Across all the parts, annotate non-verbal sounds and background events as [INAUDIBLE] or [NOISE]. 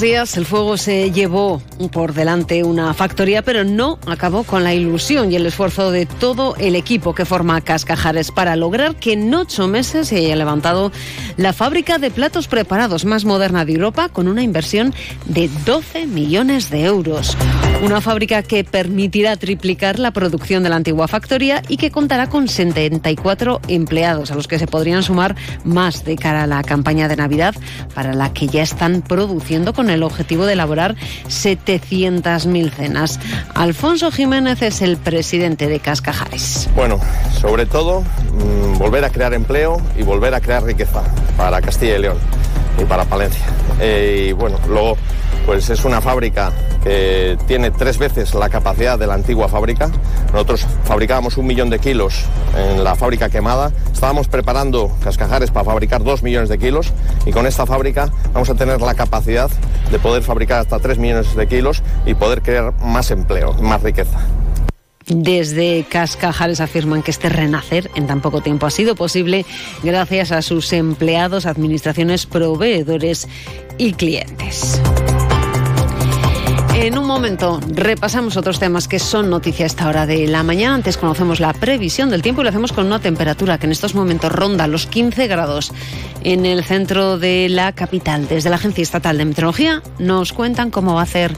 Días. El fuego se llevó por delante una factoría, pero no acabó con la ilusión y el esfuerzo de todo el equipo que forma Cascajares para lograr que en ocho meses se haya levantado la fábrica de platos preparados más moderna de Europa con una inversión de 12 millones de euros. Una fábrica que permitirá triplicar la producción de la antigua factoría y que contará con 74 empleados, a los que se podrían sumar más de cara a la campaña de Navidad, para la que ya están produciendo con el objetivo de elaborar 700.000 cenas. Alfonso Jiménez es el presidente de Cascajares. Bueno, sobre todo mm, volver a crear empleo y volver a crear riqueza para Castilla y León y para Palencia. Eh, y bueno, luego pues es una fábrica que tiene tres veces la capacidad de la antigua fábrica. Nosotros fabricábamos un millón de kilos en la fábrica quemada. Estábamos preparando cascajares para fabricar dos millones de kilos y con esta fábrica vamos a tener la capacidad de poder fabricar hasta tres millones de kilos y poder crear más empleo, más riqueza. Desde Cascajares afirman que este renacer en tan poco tiempo ha sido posible gracias a sus empleados, administraciones, proveedores y clientes. En un momento repasamos otros temas que son noticia a esta hora de la mañana. Antes conocemos la previsión del tiempo y lo hacemos con una temperatura que en estos momentos ronda los 15 grados en el centro de la capital. Desde la Agencia Estatal de Meteorología nos cuentan cómo va a ser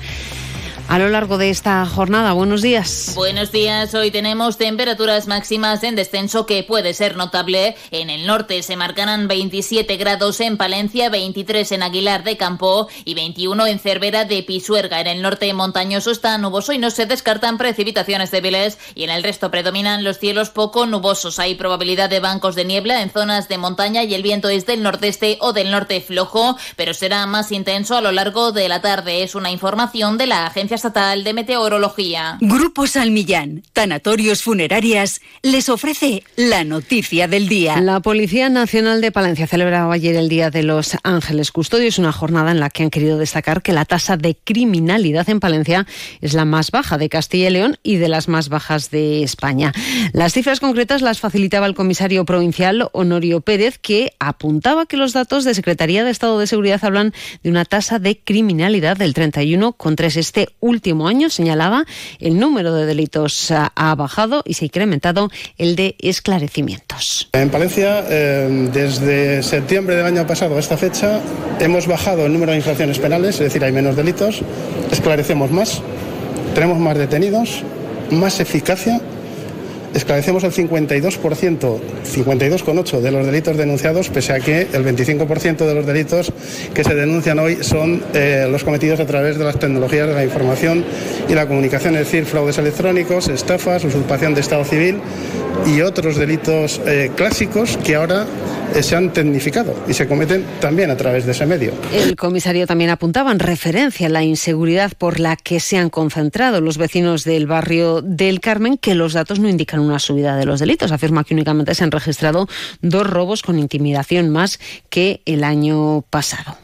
a lo largo de esta jornada. Buenos días. Buenos días. Hoy tenemos temperaturas máximas en descenso que puede ser notable. En el norte se marcarán 27 grados en Palencia, 23 en Aguilar de Campo y 21 en Cervera de Pisuerga. En el norte montañoso está nuboso y no se descartan precipitaciones débiles y en el resto predominan los cielos poco nubosos. Hay probabilidad de bancos de niebla en zonas de montaña y el viento es del nordeste o del norte flojo, pero será más intenso a lo largo de la tarde. Es una información de la Agencia Estatal de Meteorología. Grupo Salmillán, Tanatorios Funerarias, les ofrece la noticia del día. La Policía Nacional de Palencia celebraba ayer el Día de los Ángeles Custodios, una jornada en la que han querido destacar que la tasa de criminalidad en Palencia es la más baja de Castilla y León y de las más bajas de España. Las cifras concretas las facilitaba el comisario provincial Honorio Pérez, que apuntaba que los datos de Secretaría de Estado de Seguridad hablan de una tasa de criminalidad del 31,3 este último año, señalaba, el número de delitos ha bajado y se ha incrementado el de esclarecimientos. En Palencia, eh, desde septiembre del año pasado a esta fecha, hemos bajado el número de infracciones penales, es decir, hay menos delitos, esclarecemos más, tenemos más detenidos, más eficacia esclarecemos el 52%, 52,8% de los delitos denunciados, pese a que el 25% de los delitos que se denuncian hoy son eh, los cometidos a través de las tecnologías de la información y la comunicación, es decir, fraudes electrónicos, estafas, usurpación de Estado civil y otros delitos eh, clásicos que ahora se han tecnificado y se cometen también a través de ese medio. El comisario también apuntaba en referencia a la inseguridad por la que se han concentrado los vecinos del barrio del Carmen, que los datos no indican una subida de los delitos. Afirma que únicamente se han registrado dos robos con intimidación más que el año pasado.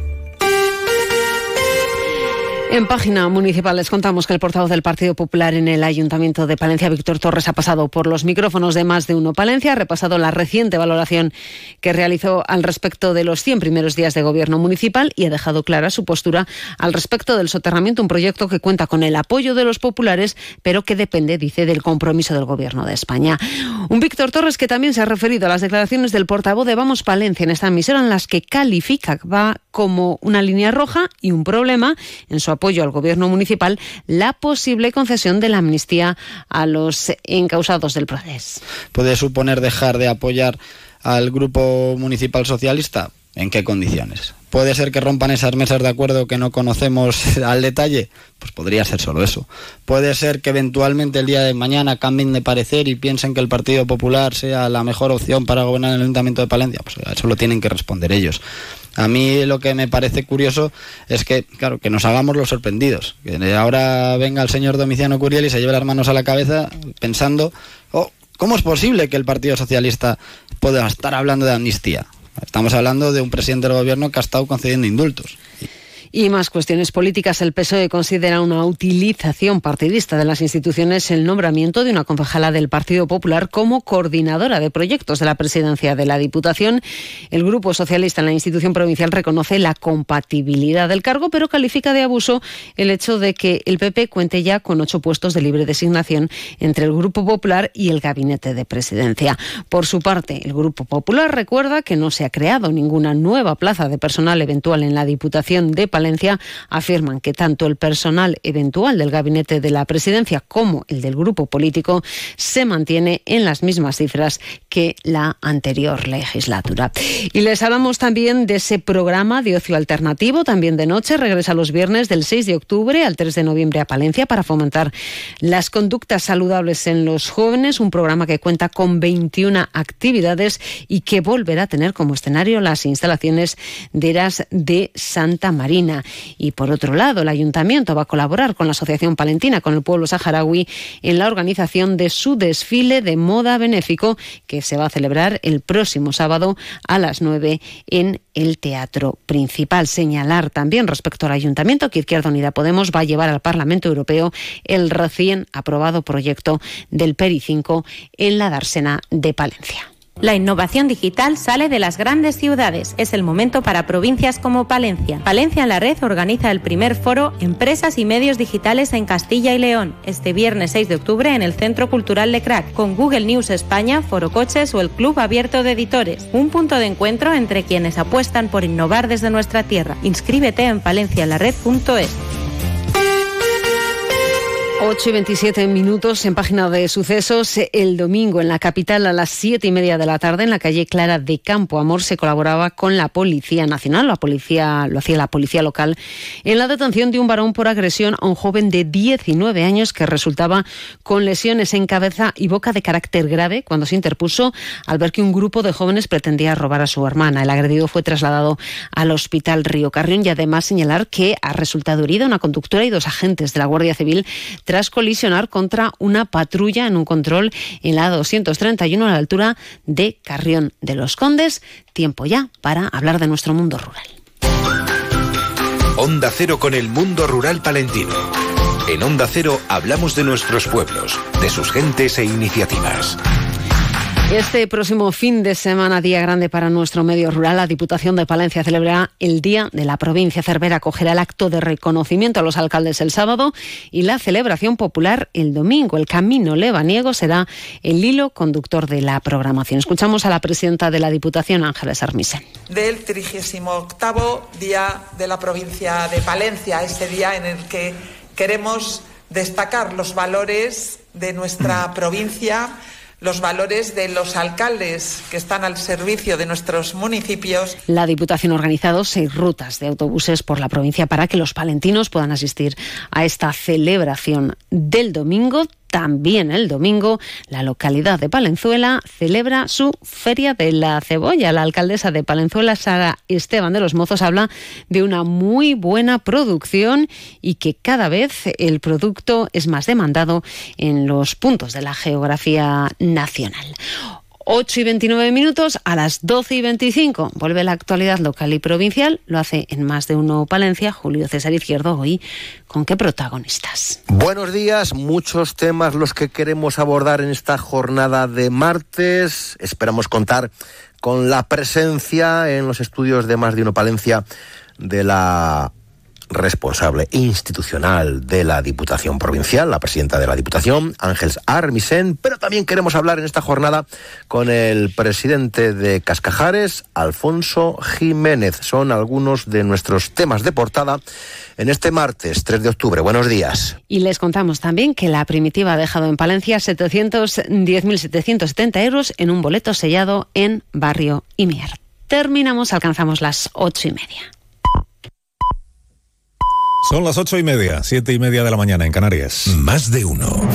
En página municipal les contamos que el portavoz del Partido Popular en el Ayuntamiento de Palencia, Víctor Torres, ha pasado por los micrófonos de más de uno Palencia, ha repasado la reciente valoración que realizó al respecto de los 100 primeros días de gobierno municipal y ha dejado clara su postura al respecto del soterramiento, un proyecto que cuenta con el apoyo de los populares, pero que depende, dice, del compromiso del gobierno de España. Un Víctor Torres que también se ha referido a las declaraciones del portavoz de Vamos Palencia en esta emisora en las que califica va como una línea roja y un problema en su apoyo al gobierno municipal la posible concesión de la amnistía a los encausados del proceso. ¿Puede suponer dejar de apoyar al grupo municipal socialista? ¿En qué condiciones? ¿Puede ser que rompan esas mesas de acuerdo que no conocemos [LAUGHS] al detalle? Pues podría ser solo eso. ¿Puede ser que eventualmente el día de mañana cambien de parecer y piensen que el Partido Popular sea la mejor opción para gobernar el Ayuntamiento de Palencia? Pues eso lo tienen que responder ellos. A mí lo que me parece curioso es que, claro, que nos hagamos los sorprendidos. Que ahora venga el señor Domiciano Curiel y se lleve las manos a la cabeza pensando, oh, ¿cómo es posible que el Partido Socialista pueda estar hablando de amnistía? Estamos hablando de un presidente del gobierno que ha estado concediendo indultos. Y más cuestiones políticas. El PSOE considera una utilización partidista de las instituciones el nombramiento de una concejala del Partido Popular como coordinadora de proyectos de la presidencia de la Diputación. El Grupo Socialista en la institución provincial reconoce la compatibilidad del cargo, pero califica de abuso el hecho de que el PP cuente ya con ocho puestos de libre designación entre el Grupo Popular y el Gabinete de Presidencia. Por su parte, el Grupo Popular recuerda que no se ha creado ninguna nueva plaza de personal eventual en la Diputación de Palencia afirman que tanto el personal eventual del gabinete de la presidencia como el del grupo político se mantiene en las mismas cifras que la anterior legislatura. Y les hablamos también de ese programa de ocio alternativo, también de noche, regresa los viernes del 6 de octubre al 3 de noviembre a Palencia para fomentar las conductas saludables en los jóvenes, un programa que cuenta con 21 actividades y que volverá a tener como escenario las instalaciones de Eras de Santa Marina. Y por otro lado, el ayuntamiento va a colaborar con la Asociación Palentina, con el pueblo saharaui, en la organización de su desfile de moda benéfico que se va a celebrar el próximo sábado a las 9 en el Teatro Principal. Señalar también respecto al ayuntamiento que Izquierda Unida Podemos va a llevar al Parlamento Europeo el recién aprobado proyecto del PERI 5 en la dársena de Palencia. La innovación digital sale de las grandes ciudades. Es el momento para provincias como Palencia. Palencia en la Red organiza el primer foro Empresas y Medios Digitales en Castilla y León, este viernes 6 de octubre en el Centro Cultural de Crack, con Google News España, Foro Coches o el Club Abierto de Editores. Un punto de encuentro entre quienes apuestan por innovar desde nuestra tierra. Inscríbete en palencialared.es. 8 y 27 minutos en página de sucesos. El domingo en la capital a las 7 y media de la tarde en la calle Clara de Campo Amor se colaboraba con la Policía Nacional, la policía, lo hacía la policía local, en la detención de un varón por agresión a un joven de 19 años que resultaba con lesiones en cabeza y boca de carácter grave cuando se interpuso al ver que un grupo de jóvenes pretendía robar a su hermana. El agredido fue trasladado al hospital Río Carrión y además señalar que ha resultado herida una conductora y dos agentes de la Guardia Civil tras colisionar contra una patrulla en un control en la 231 a la altura de Carrión de los Condes. Tiempo ya para hablar de nuestro mundo rural. Onda Cero con el mundo rural palentino. En Onda Cero hablamos de nuestros pueblos, de sus gentes e iniciativas. Este próximo fin de semana, día grande para nuestro medio rural, la Diputación de Palencia celebrará el Día de la Provincia. Cervera acogerá el acto de reconocimiento a los alcaldes el sábado y la celebración popular el domingo. El camino lebaniego será el hilo conductor de la programación. Escuchamos a la presidenta de la Diputación, Ángeles Armisen. Del 38 Día de la Provincia de Palencia, ese día en el que queremos destacar los valores de nuestra provincia los valores de los alcaldes que están al servicio de nuestros municipios. La Diputación ha organizado seis rutas de autobuses por la provincia para que los palentinos puedan asistir a esta celebración del domingo también el domingo, la localidad de Palenzuela celebra su Feria de la Cebolla. La alcaldesa de Palenzuela, Sara Esteban de los Mozos, habla de una muy buena producción y que cada vez el producto es más demandado en los puntos de la geografía nacional. 8 y 29 minutos, a las 12 y 25 vuelve la actualidad local y provincial. Lo hace en más de uno Palencia, Julio César Izquierdo. Hoy, ¿con qué protagonistas? Buenos días, muchos temas los que queremos abordar en esta jornada de martes. Esperamos contar con la presencia en los estudios de más de uno Palencia de la responsable institucional de la Diputación Provincial, la presidenta de la Diputación, Ángeles Armisen, pero también queremos hablar en esta jornada con el presidente de Cascajares, Alfonso Jiménez. Son algunos de nuestros temas de portada en este martes 3 de octubre. Buenos días. Y les contamos también que la primitiva ha dejado en Palencia 710.770 euros en un boleto sellado en Barrio Imier. terminamos, alcanzamos las ocho y media. Son las ocho y media, siete y media de la mañana en Canarias. Más de uno.